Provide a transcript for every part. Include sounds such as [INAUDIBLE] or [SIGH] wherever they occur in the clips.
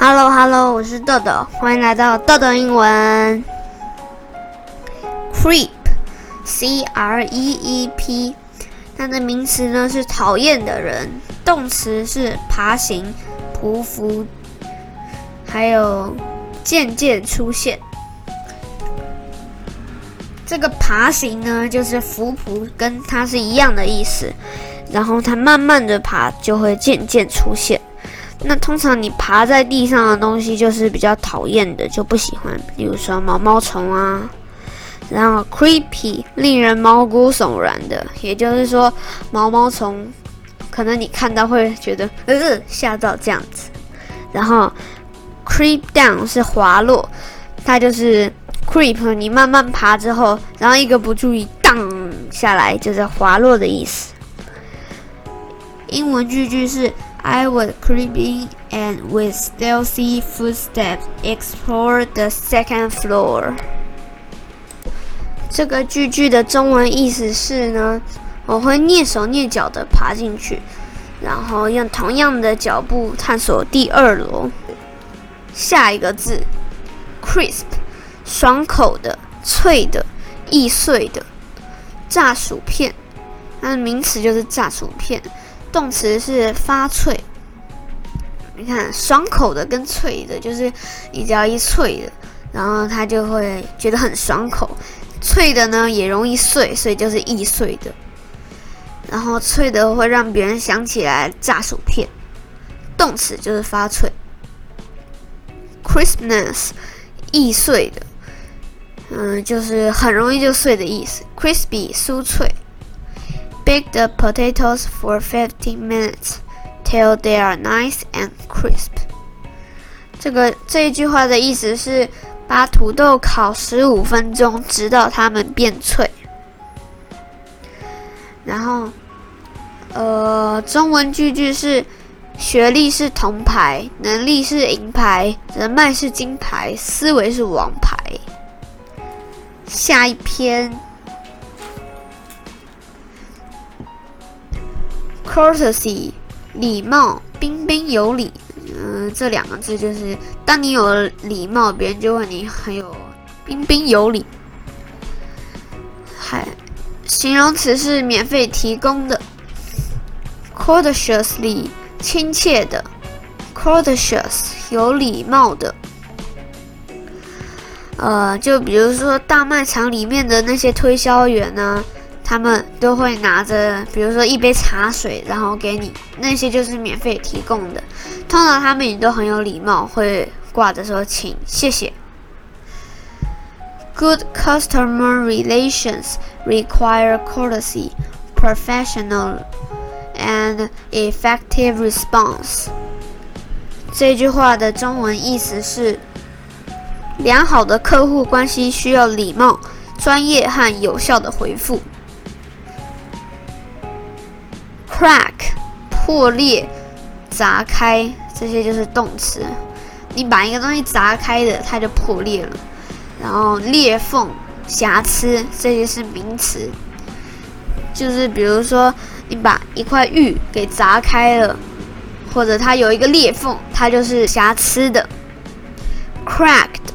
Hello Hello，我是豆豆，欢迎来到豆豆英文。Creep，C R E E P，它的名词呢是讨厌的人，动词是爬行、匍匐，还有渐渐出现。这个爬行呢，就是浮匐，跟它是一样的意思。然后它慢慢的爬，就会渐渐出现。那通常你爬在地上的东西就是比较讨厌的，就不喜欢，比如说毛毛虫啊。然后 creepy 令人毛骨悚然的，也就是说毛毛虫可能你看到会觉得呃吓到这样子。然后 creep down 是滑落，它就是 creep 你慢慢爬之后，然后一个不注意荡下来，就是滑落的意思。英文句句是。I was creeping and with stealthy footsteps explore the second floor。这个句句的中文意思是呢，我会蹑手蹑脚的爬进去，然后用同样的脚步探索第二楼。下一个字，crisp，爽口的、脆的、易碎的，炸薯片。它的名词就是炸薯片。动词是发脆，你看爽口的跟脆的，就是你只要一脆的，然后它就会觉得很爽口。脆的呢也容易碎，所以就是易碎的。然后脆的会让别人想起来炸薯片。动词就是发脆。Crispness，易碎的，嗯，就是很容易就碎的意思。Crispy，酥脆。Bake the potatoes for 15 minutes till they are nice and crisp。这个这一句话的意思是把土豆烤十五分钟，直到它们变脆。然后，呃，中文句句是：学历是铜牌，能力是银牌，人脉是金牌，思维是王牌。下一篇。Courtesy，礼貌，彬彬有礼。嗯，这两个字就是，当你有礼貌，别人就问你很有彬彬有礼。还，形容词是免费提供的。Courteously，亲切的。Courteous，有礼貌的。呃，就比如说大卖场里面的那些推销员呢。他们都会拿着，比如说一杯茶水，然后给你，那些就是免费提供的。通常他们也都很有礼貌，会挂着说“请”“谢谢”。Good customer relations require courtesy, professional, and effective response。这句话的中文意思是：良好的客户关系需要礼貌、专业和有效的回复。Crack，破裂、砸开，这些就是动词。你把一个东西砸开的，它就破裂了。然后裂缝、瑕疵，这些是名词。就是比如说，你把一块玉给砸开了，或者它有一个裂缝，它就是瑕疵的。Cracked，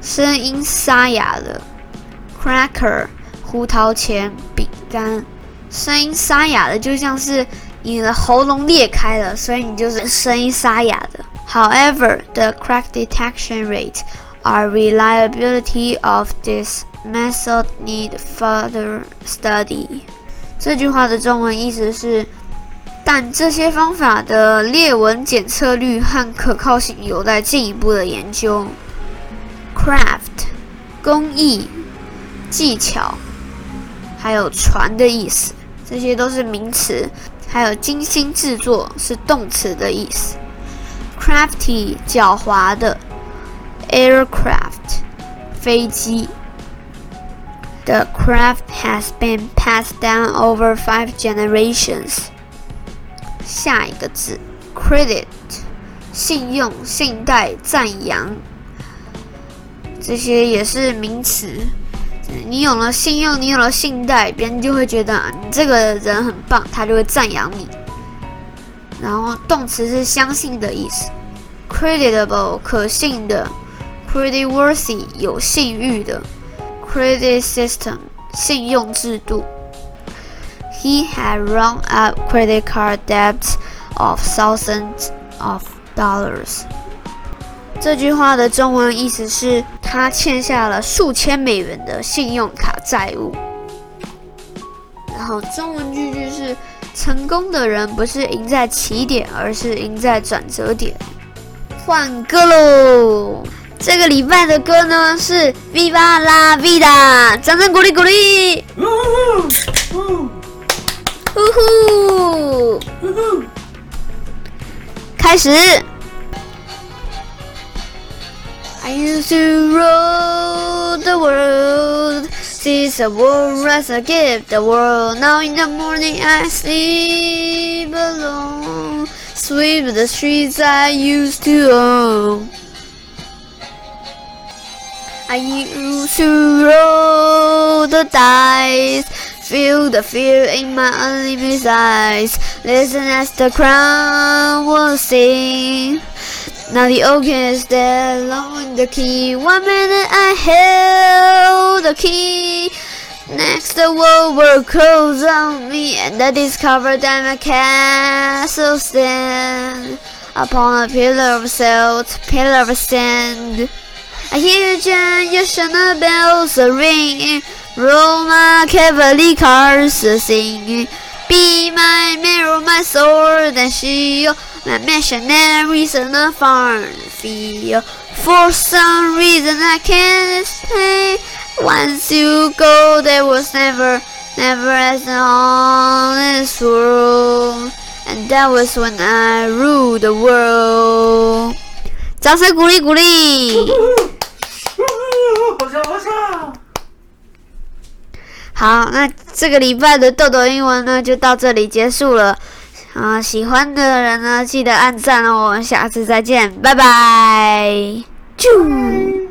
声音沙哑的。Cracker，胡桃钳、饼干。声音沙哑的，就像是你的喉咙裂开了，所以你就是声音沙哑的。However, the crack detection rate or reliability of this method need further study。这句话的中文意思是，但这些方法的裂纹检测率和可靠性有待进一步的研究。Craft，工艺、技巧，还有船的意思。这些都是名词，还有精心制作是动词的意思。Crafty，狡猾的。Aircraft，飞机。The craft has been passed down over five generations。下一个字，credit，信用、信贷、赞扬。这些也是名词。你有了信用，你有了信贷，别人就会觉得你这个人很棒，他就会赞扬你。然后动词是相信的意思 creditable 可信的，creditworthy 有信誉的，credit system 信用制度。He had run up credit card debts of thousands of dollars。这句话的中文意思是，他欠下了数千美元的信用卡债务。然后中文句句是：成功的人不是赢在起点，而是赢在转折点。换歌喽！这个礼拜的歌呢是《Viva la Vida》，掌声鼓励鼓励！呼呼！开始。I used to rule the world, see the world rise and give the world. Now in the morning I sleep alone, sweep the streets I used to own. I used to roll the dice, feel the fear in my unlimited eyes, listen as the crowd will sing. Now the organ is there, along the key. One minute I held the key. Next the world will close on me, and I discovered that my castle stand upon a pillar of salt, pillar of sand. I hear generational bells are ringing, Roma cavalry cars singing. Be my mirror, my sword and shield, my missionaries and a farm field. For some reason I can't explain. Once you go, there was never, never as long in this world. And that was when I ruled the world. 掌声鼓励鼓励。好笑好笑。好，那这个礼拜的豆豆英文呢，就到这里结束了。 [LAUGHS] 啊，喜欢的人呢，记得按赞哦。我们下次再见，拜拜。啾。